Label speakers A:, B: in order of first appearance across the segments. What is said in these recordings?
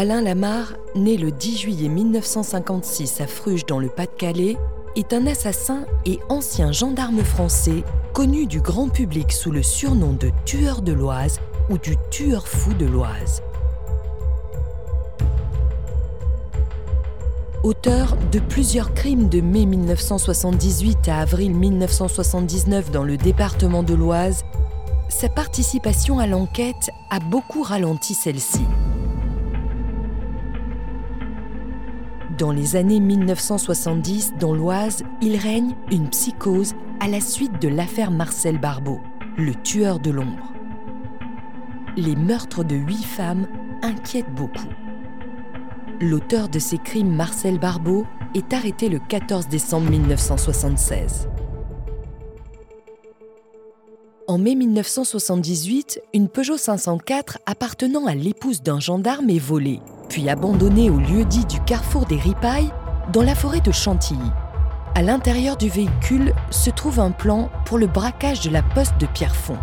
A: Alain Lamarre, né le 10 juillet 1956 à Fruges dans le Pas-de-Calais, est un assassin et ancien gendarme français connu du grand public sous le surnom de tueur de l'Oise ou du tueur fou de l'Oise. Auteur de plusieurs crimes de mai 1978 à avril 1979 dans le département de l'Oise, sa participation à l'enquête a beaucoup ralenti celle-ci. Dans les années 1970, dans l'Oise, il règne une psychose à la suite de l'affaire Marcel Barbeau, le tueur de l'ombre. Les meurtres de huit femmes inquiètent beaucoup. L'auteur de ces crimes, Marcel Barbeau, est arrêté le 14 décembre 1976. En mai 1978, une Peugeot 504 appartenant à l'épouse d'un gendarme est volée, puis abandonnée au lieu-dit du carrefour des Ripailles, dans la forêt de Chantilly. À l'intérieur du véhicule se trouve un plan pour le braquage de la poste de Pierrefonds.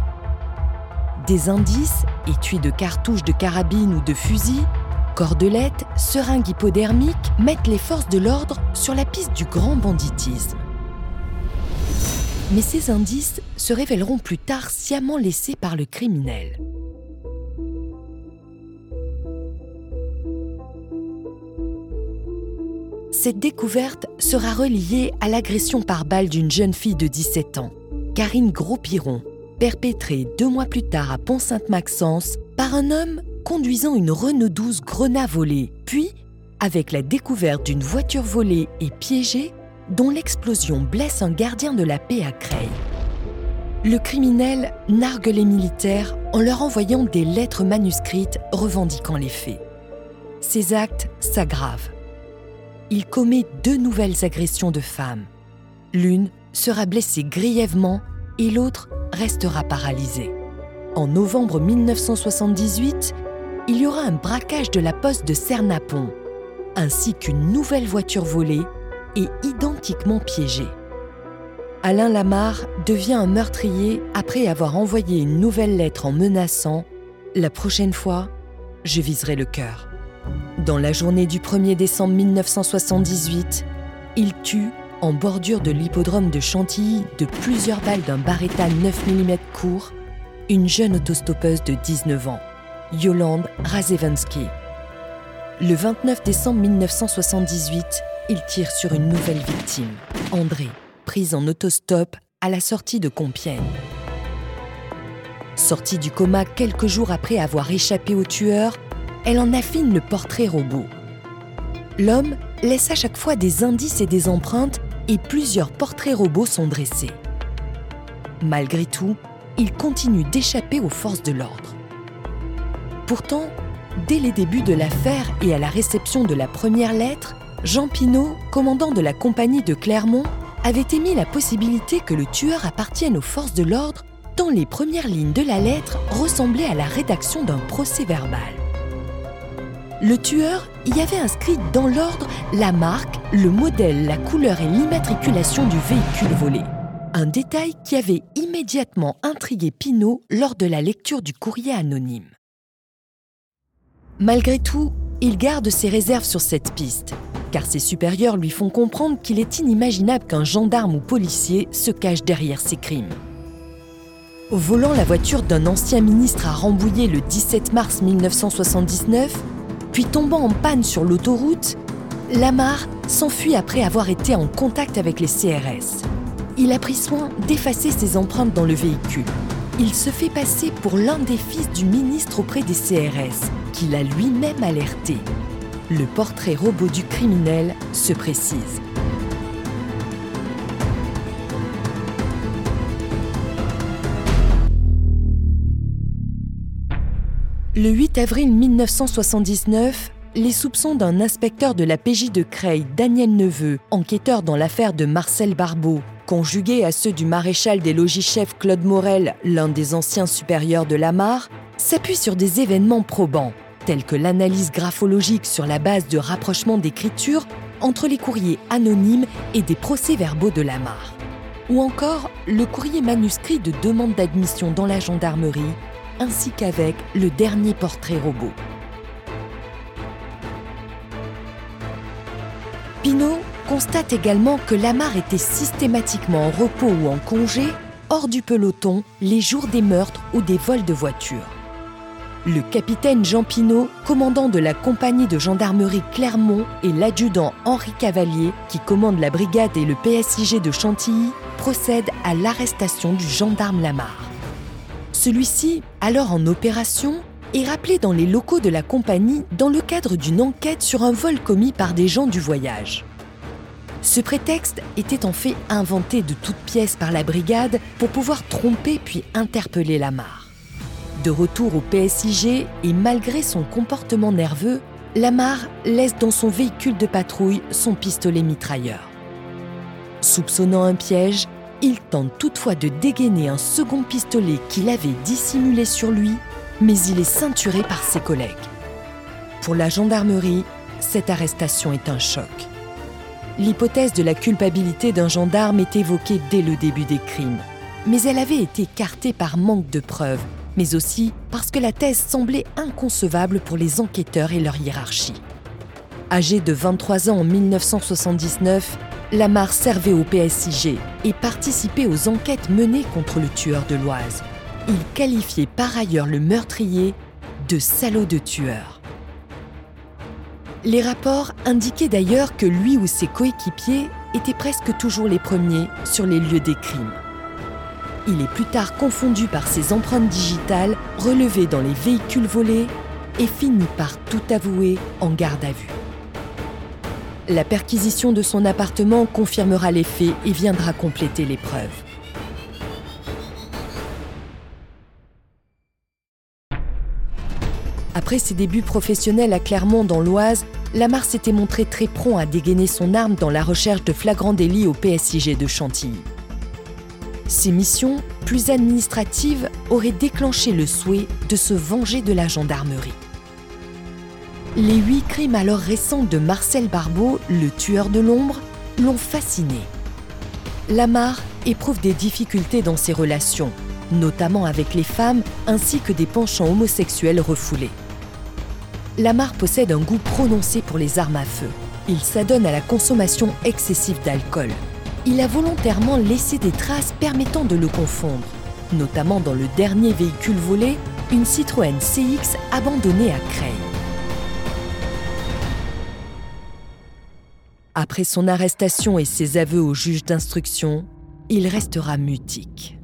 A: Des indices, étuis de cartouches de carabine ou de fusil, cordelettes, seringues hypodermiques mettent les forces de l'ordre sur la piste du grand banditisme. Mais ces indices se révéleront plus tard sciemment laissés par le criminel. Cette découverte sera reliée à l'agression par balle d'une jeune fille de 17 ans, Karine Gros-Piron, perpétrée deux mois plus tard à Pont-Sainte-Maxence par un homme conduisant une Renault 12 Grenat volée, puis avec la découverte d'une voiture volée et piégée dont l'explosion blesse un gardien de la paix à Creil. Le criminel nargue les militaires en leur envoyant des lettres manuscrites revendiquant les faits. Ces actes s'aggravent. Il commet deux nouvelles agressions de femmes. L'une sera blessée grièvement et l'autre restera paralysée. En novembre 1978, il y aura un braquage de la poste de Cernapon, ainsi qu'une nouvelle voiture volée et identiquement piégée. Alain Lamarre devient un meurtrier après avoir envoyé une nouvelle lettre en menaçant ⁇ La prochaine fois, je viserai le cœur ⁇ Dans la journée du 1er décembre 1978, il tue, en bordure de l'hippodrome de Chantilly, de plusieurs balles d'un Barretta 9 mm court, une jeune autostoppeuse de 19 ans, Yolande Razewensky. Le 29 décembre 1978, il tire sur une nouvelle victime, André, prise en autostop à la sortie de Compiègne. Sortie du coma quelques jours après avoir échappé au tueur, elle en affine le portrait robot. L'homme laisse à chaque fois des indices et des empreintes et plusieurs portraits robots sont dressés. Malgré tout, il continue d'échapper aux forces de l'ordre. Pourtant, dès les débuts de l'affaire et à la réception de la première lettre, Jean Pinault, commandant de la compagnie de Clermont, avait émis la possibilité que le tueur appartienne aux forces de l'ordre tant les premières lignes de la lettre ressemblaient à la rédaction d'un procès verbal. Le tueur y avait inscrit dans l'ordre la marque, le modèle, la couleur et l'immatriculation du véhicule volé. Un détail qui avait immédiatement intrigué Pinault lors de la lecture du courrier anonyme. Malgré tout, il garde ses réserves sur cette piste car ses supérieurs lui font comprendre qu'il est inimaginable qu'un gendarme ou policier se cache derrière ces crimes. Volant la voiture d'un ancien ministre à Rambouillet le 17 mars 1979, puis tombant en panne sur l'autoroute, Lamar s'enfuit après avoir été en contact avec les CRS. Il a pris soin d'effacer ses empreintes dans le véhicule. Il se fait passer pour l'un des fils du ministre auprès des CRS, qu'il a lui-même alerté. Le portrait robot du criminel se précise. Le 8 avril 1979, les soupçons d'un inspecteur de la PJ de Creil, Daniel Neveu, enquêteur dans l'affaire de Marcel Barbeau, conjugués à ceux du maréchal des logis-chefs Claude Morel, l'un des anciens supérieurs de Lamar, s'appuient sur des événements probants, tels que l'analyse graphologique sur la base de rapprochement d'écriture entre les courriers anonymes et des procès-verbaux de Lamar, ou encore le courrier manuscrit de demande d'admission dans la gendarmerie ainsi qu'avec le dernier portrait robot. Pinault constate également que Lamar était systématiquement en repos ou en congé, hors du peloton, les jours des meurtres ou des vols de voitures. Le capitaine Jean Pinault, commandant de la compagnie de gendarmerie Clermont, et l'adjudant Henri Cavalier, qui commande la brigade et le PSIG de Chantilly, procèdent à l'arrestation du gendarme Lamar. Celui-ci, alors en opération, est rappelé dans les locaux de la compagnie dans le cadre d'une enquête sur un vol commis par des gens du voyage. Ce prétexte était en fait inventé de toutes pièces par la brigade pour pouvoir tromper puis interpeller Lamar. De retour au PSIG et malgré son comportement nerveux, Lamar laisse dans son véhicule de patrouille son pistolet mitrailleur. Soupçonnant un piège, il tente toutefois de dégainer un second pistolet qu'il avait dissimulé sur lui, mais il est ceinturé par ses collègues. Pour la gendarmerie, cette arrestation est un choc. L'hypothèse de la culpabilité d'un gendarme est évoquée dès le début des crimes, mais elle avait été écartée par manque de preuves, mais aussi parce que la thèse semblait inconcevable pour les enquêteurs et leur hiérarchie. Âgé de 23 ans en 1979, Lamar servait au PSIG et participait aux enquêtes menées contre le tueur de l'Oise. Il qualifiait par ailleurs le meurtrier de salaud de tueur. Les rapports indiquaient d'ailleurs que lui ou ses coéquipiers étaient presque toujours les premiers sur les lieux des crimes. Il est plus tard confondu par ses empreintes digitales relevées dans les véhicules volés et finit par tout avouer en garde à vue. La perquisition de son appartement confirmera les faits et viendra compléter les preuves. Après ses débuts professionnels à Clermont dans l'Oise, Lamar s'était montré très prompt à dégainer son arme dans la recherche de flagrants délits au PSIG de Chantilly. Ses missions, plus administratives, auraient déclenché le souhait de se venger de la gendarmerie. Les huit crimes alors récents de Marcel Barbeau, le tueur de l'ombre, l'ont fasciné. Lamar éprouve des difficultés dans ses relations, notamment avec les femmes ainsi que des penchants homosexuels refoulés. Lamar possède un goût prononcé pour les armes à feu. Il s'adonne à la consommation excessive d'alcool. Il a volontairement laissé des traces permettant de le confondre, notamment dans le dernier véhicule volé, une Citroën CX abandonnée à Creil. Après son arrestation et ses aveux au juge d'instruction, il restera mutique.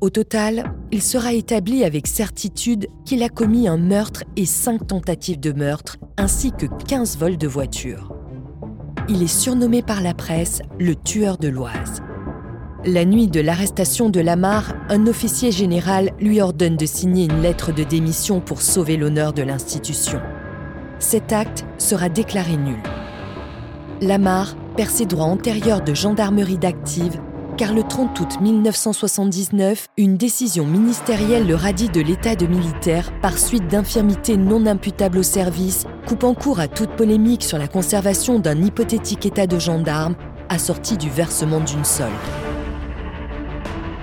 A: Au total, il sera établi avec certitude qu'il a commis un meurtre et cinq tentatives de meurtre, ainsi que 15 vols de voitures. Il est surnommé par la presse le tueur de l'Oise. La nuit de l'arrestation de Lamar, un officier général lui ordonne de signer une lettre de démission pour sauver l'honneur de l'institution. Cet acte sera déclaré nul. Lamar perd ses droits antérieurs de gendarmerie d'active car le 30 août 1979, une décision ministérielle le radie de l'état de militaire par suite d'infirmités non imputables au service, coupant court à toute polémique sur la conservation d'un hypothétique état de gendarme assorti du versement d'une solde.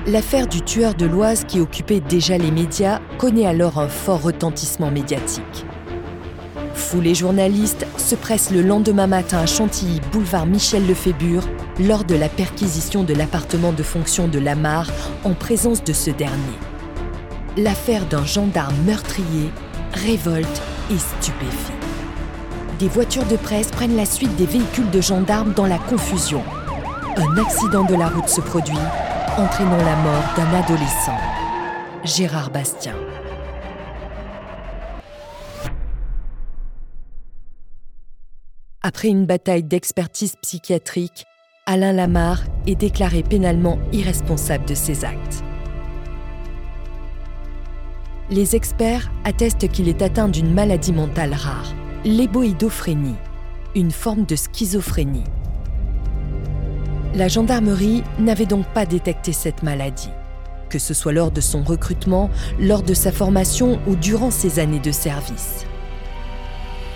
A: L'affaire du tueur de l'Oise qui occupait déjà les médias connaît alors un fort retentissement médiatique Vous les journalistes se pressent le lendemain matin à Chantilly, boulevard Michel Lefébure, lors de la perquisition de l'appartement de fonction de Lamar en présence de ce dernier. L'affaire d'un gendarme meurtrier révolte et stupéfie. Des voitures de presse prennent la suite des véhicules de gendarmes dans la confusion. Un accident de la route se produit, entraînant la mort d'un adolescent, Gérard Bastien. Après une bataille d'expertise psychiatrique, Alain Lamar est déclaré pénalement irresponsable de ses actes. Les experts attestent qu'il est atteint d'une maladie mentale rare, l'éboïdophrénie, une forme de schizophrénie. La gendarmerie n'avait donc pas détecté cette maladie, que ce soit lors de son recrutement, lors de sa formation ou durant ses années de service.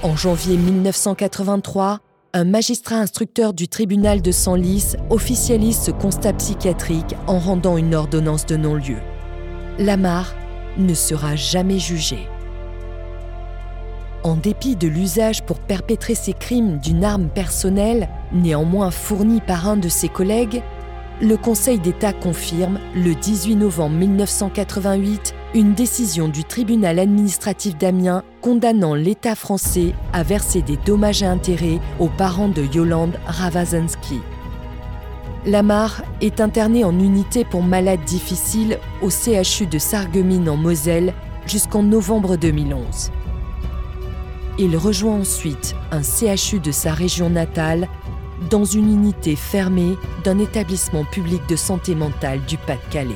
A: En janvier 1983, un magistrat instructeur du tribunal de Senlis officialise ce constat psychiatrique en rendant une ordonnance de non-lieu. Lamar ne sera jamais jugé. En dépit de l'usage pour perpétrer ses crimes d'une arme personnelle, néanmoins fournie par un de ses collègues, le Conseil d'État confirme, le 18 novembre 1988, une décision du tribunal administratif d'Amiens condamnant l'État français à verser des dommages et intérêts aux parents de Yolande Ravazensky. Lamar est interné en unité pour malades difficiles au CHU de Sarreguemines en Moselle jusqu'en novembre 2011. Il rejoint ensuite un CHU de sa région natale dans une unité fermée d'un établissement public de santé mentale du Pas-de-Calais.